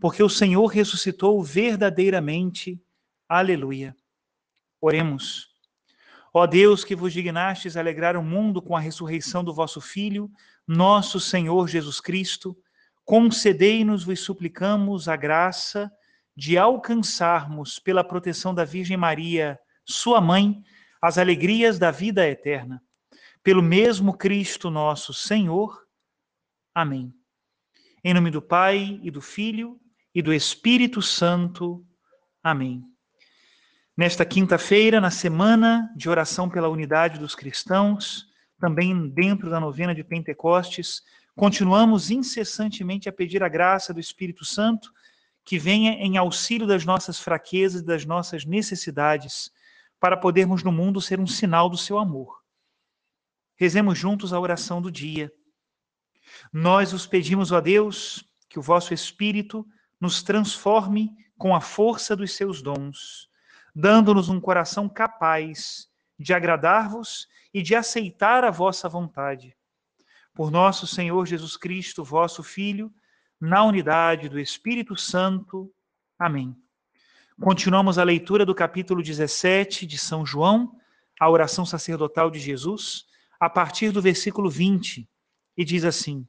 porque o Senhor ressuscitou verdadeiramente. Aleluia. Oremos. Ó Deus, que vos dignastes alegrar o mundo com a ressurreição do vosso Filho, nosso Senhor Jesus Cristo, concedei-nos, vos suplicamos, a graça de alcançarmos, pela proteção da Virgem Maria, sua mãe, as alegrias da vida eterna. Pelo mesmo Cristo nosso Senhor. Amém. Em nome do Pai e do Filho e do Espírito Santo. Amém. Nesta quinta-feira, na semana de oração pela unidade dos cristãos, também dentro da novena de Pentecostes, continuamos incessantemente a pedir a graça do Espírito Santo que venha em auxílio das nossas fraquezas e das nossas necessidades, para podermos no mundo ser um sinal do seu amor. Rezemos juntos a oração do dia. Nós os pedimos, ó Deus, que o vosso Espírito nos transforme com a força dos seus dons, dando-nos um coração capaz de agradar-vos e de aceitar a vossa vontade. Por nosso Senhor Jesus Cristo, vosso Filho, na unidade do Espírito Santo. Amém. Continuamos a leitura do capítulo 17 de São João, a oração sacerdotal de Jesus, a partir do versículo 20, e diz assim: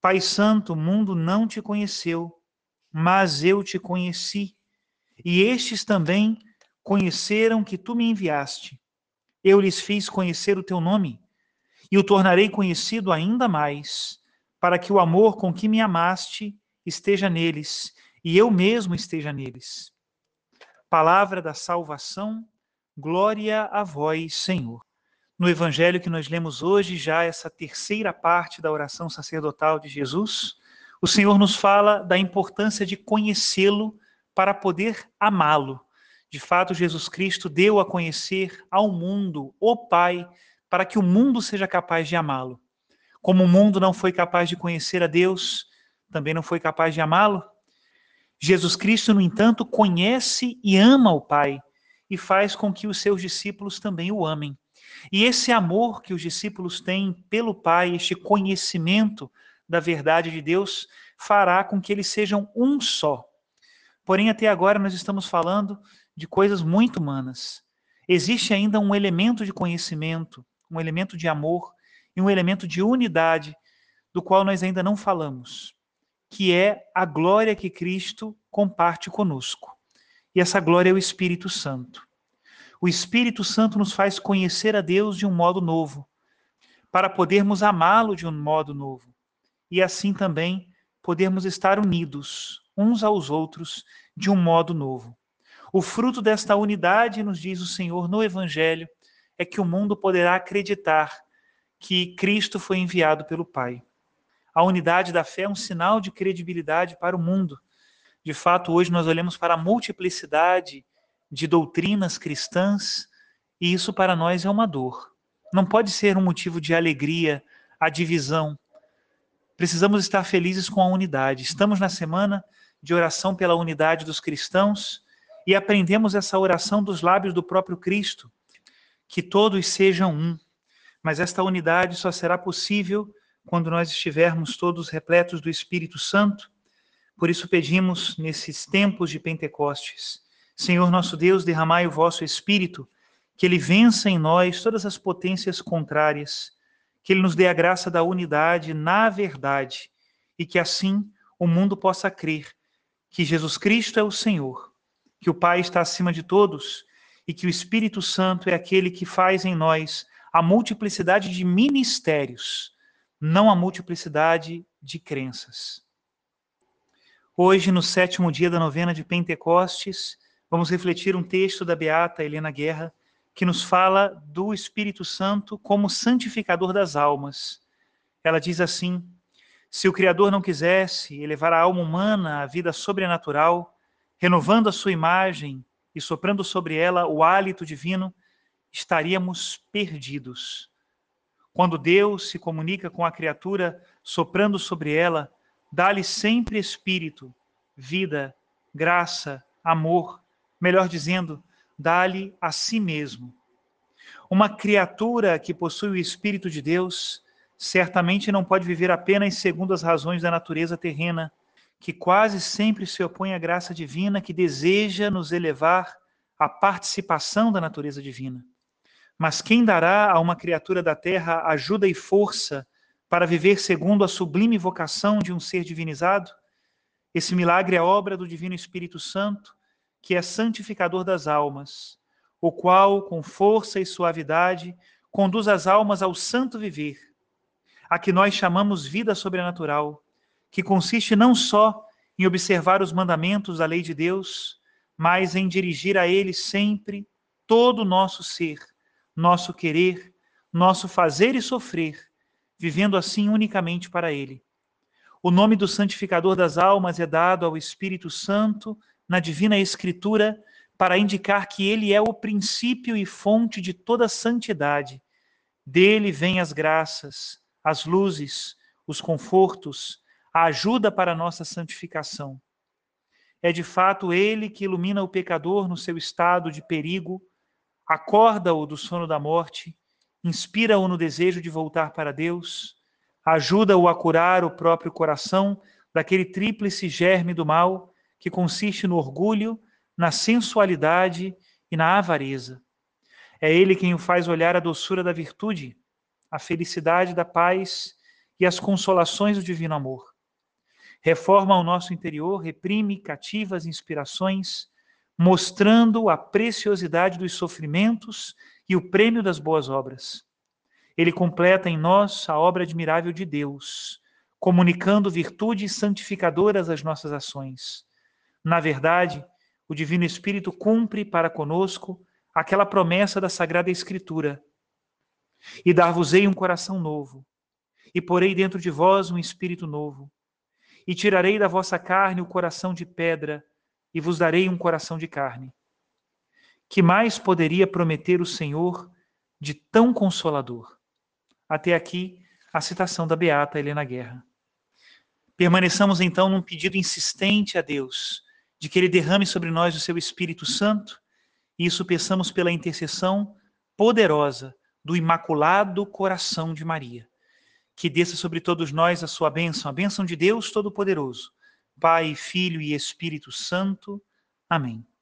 Pai Santo, o mundo não te conheceu, mas eu te conheci, e estes também conheceram que tu me enviaste. Eu lhes fiz conhecer o teu nome, e o tornarei conhecido ainda mais, para que o amor com que me amaste esteja neles, e eu mesmo esteja neles. Palavra da salvação, glória a vós, Senhor. No evangelho que nós lemos hoje, já essa terceira parte da oração sacerdotal de Jesus, o Senhor nos fala da importância de conhecê-lo para poder amá-lo. De fato, Jesus Cristo deu a conhecer ao mundo o Pai para que o mundo seja capaz de amá-lo. Como o mundo não foi capaz de conhecer a Deus, também não foi capaz de amá-lo. Jesus Cristo, no entanto, conhece e ama o Pai e faz com que os seus discípulos também o amem. E esse amor que os discípulos têm pelo Pai, este conhecimento da verdade de Deus, fará com que eles sejam um só. Porém, até agora nós estamos falando de coisas muito humanas. Existe ainda um elemento de conhecimento, um elemento de amor e um elemento de unidade do qual nós ainda não falamos, que é a glória que Cristo comparte conosco. E essa glória é o Espírito Santo. O Espírito Santo nos faz conhecer a Deus de um modo novo, para podermos amá-lo de um modo novo. E assim também podermos estar unidos uns aos outros de um modo novo. O fruto desta unidade, nos diz o Senhor no Evangelho, é que o mundo poderá acreditar que Cristo foi enviado pelo Pai. A unidade da fé é um sinal de credibilidade para o mundo. De fato, hoje nós olhamos para a multiplicidade de doutrinas cristãs, e isso para nós é uma dor. Não pode ser um motivo de alegria a divisão. Precisamos estar felizes com a unidade. Estamos na semana de oração pela unidade dos cristãos e aprendemos essa oração dos lábios do próprio Cristo, que todos sejam um. Mas esta unidade só será possível quando nós estivermos todos repletos do Espírito Santo. Por isso pedimos nesses tempos de Pentecostes, Senhor nosso Deus, derramai o vosso Espírito, que ele vença em nós todas as potências contrárias, que ele nos dê a graça da unidade na verdade e que assim o mundo possa crer que Jesus Cristo é o Senhor, que o Pai está acima de todos e que o Espírito Santo é aquele que faz em nós a multiplicidade de ministérios, não a multiplicidade de crenças. Hoje, no sétimo dia da novena de Pentecostes, vamos refletir um texto da Beata Helena Guerra que nos fala do Espírito Santo como santificador das almas. Ela diz assim: se o Criador não quisesse elevar a alma humana à vida sobrenatural, renovando a sua imagem e soprando sobre ela o hálito divino, estaríamos perdidos. Quando Deus se comunica com a criatura, soprando sobre ela, dá-lhe sempre espírito, vida, graça, amor, melhor dizendo, dá-lhe a si mesmo. Uma criatura que possui o espírito de Deus certamente não pode viver apenas segundo as razões da natureza terrena, que quase sempre se opõe à graça divina que deseja nos elevar à participação da natureza divina. Mas quem dará a uma criatura da terra ajuda e força para viver segundo a sublime vocação de um ser divinizado? Esse milagre é obra do Divino Espírito Santo, que é santificador das almas, o qual, com força e suavidade, conduz as almas ao santo viver a que nós chamamos vida sobrenatural, que consiste não só em observar os mandamentos da lei de Deus, mas em dirigir a Ele sempre todo o nosso ser, nosso querer, nosso fazer e sofrer, vivendo assim unicamente para Ele. O nome do santificador das almas é dado ao Espírito Santo na divina Escritura para indicar que Ele é o princípio e fonte de toda santidade. Dele vêm as graças, as luzes, os confortos, a ajuda para a nossa santificação. É de fato Ele que ilumina o pecador no seu estado de perigo, acorda-o do sono da morte, inspira-o no desejo de voltar para Deus, ajuda-o a curar o próprio coração daquele tríplice germe do mal que consiste no orgulho, na sensualidade e na avareza. É Ele quem o faz olhar a doçura da virtude, a felicidade da paz e as consolações do divino amor. Reforma o nosso interior, reprime cativas inspirações, mostrando a preciosidade dos sofrimentos e o prêmio das boas obras. Ele completa em nós a obra admirável de Deus, comunicando virtudes santificadoras às nossas ações. Na verdade, o Divino Espírito cumpre para conosco aquela promessa da Sagrada Escritura e dar-vos-ei um coração novo, e porei dentro de vós um espírito novo, e tirarei da vossa carne o coração de pedra, e vos darei um coração de carne. Que mais poderia prometer o Senhor de tão consolador? Até aqui a citação da beata Helena Guerra. Permaneçamos então num pedido insistente a Deus de que ele derrame sobre nós o seu Espírito Santo, e isso peçamos pela intercessão poderosa do Imaculado Coração de Maria. Que desça sobre todos nós a sua bênção, a bênção de Deus Todo-Poderoso, Pai, Filho e Espírito Santo. Amém.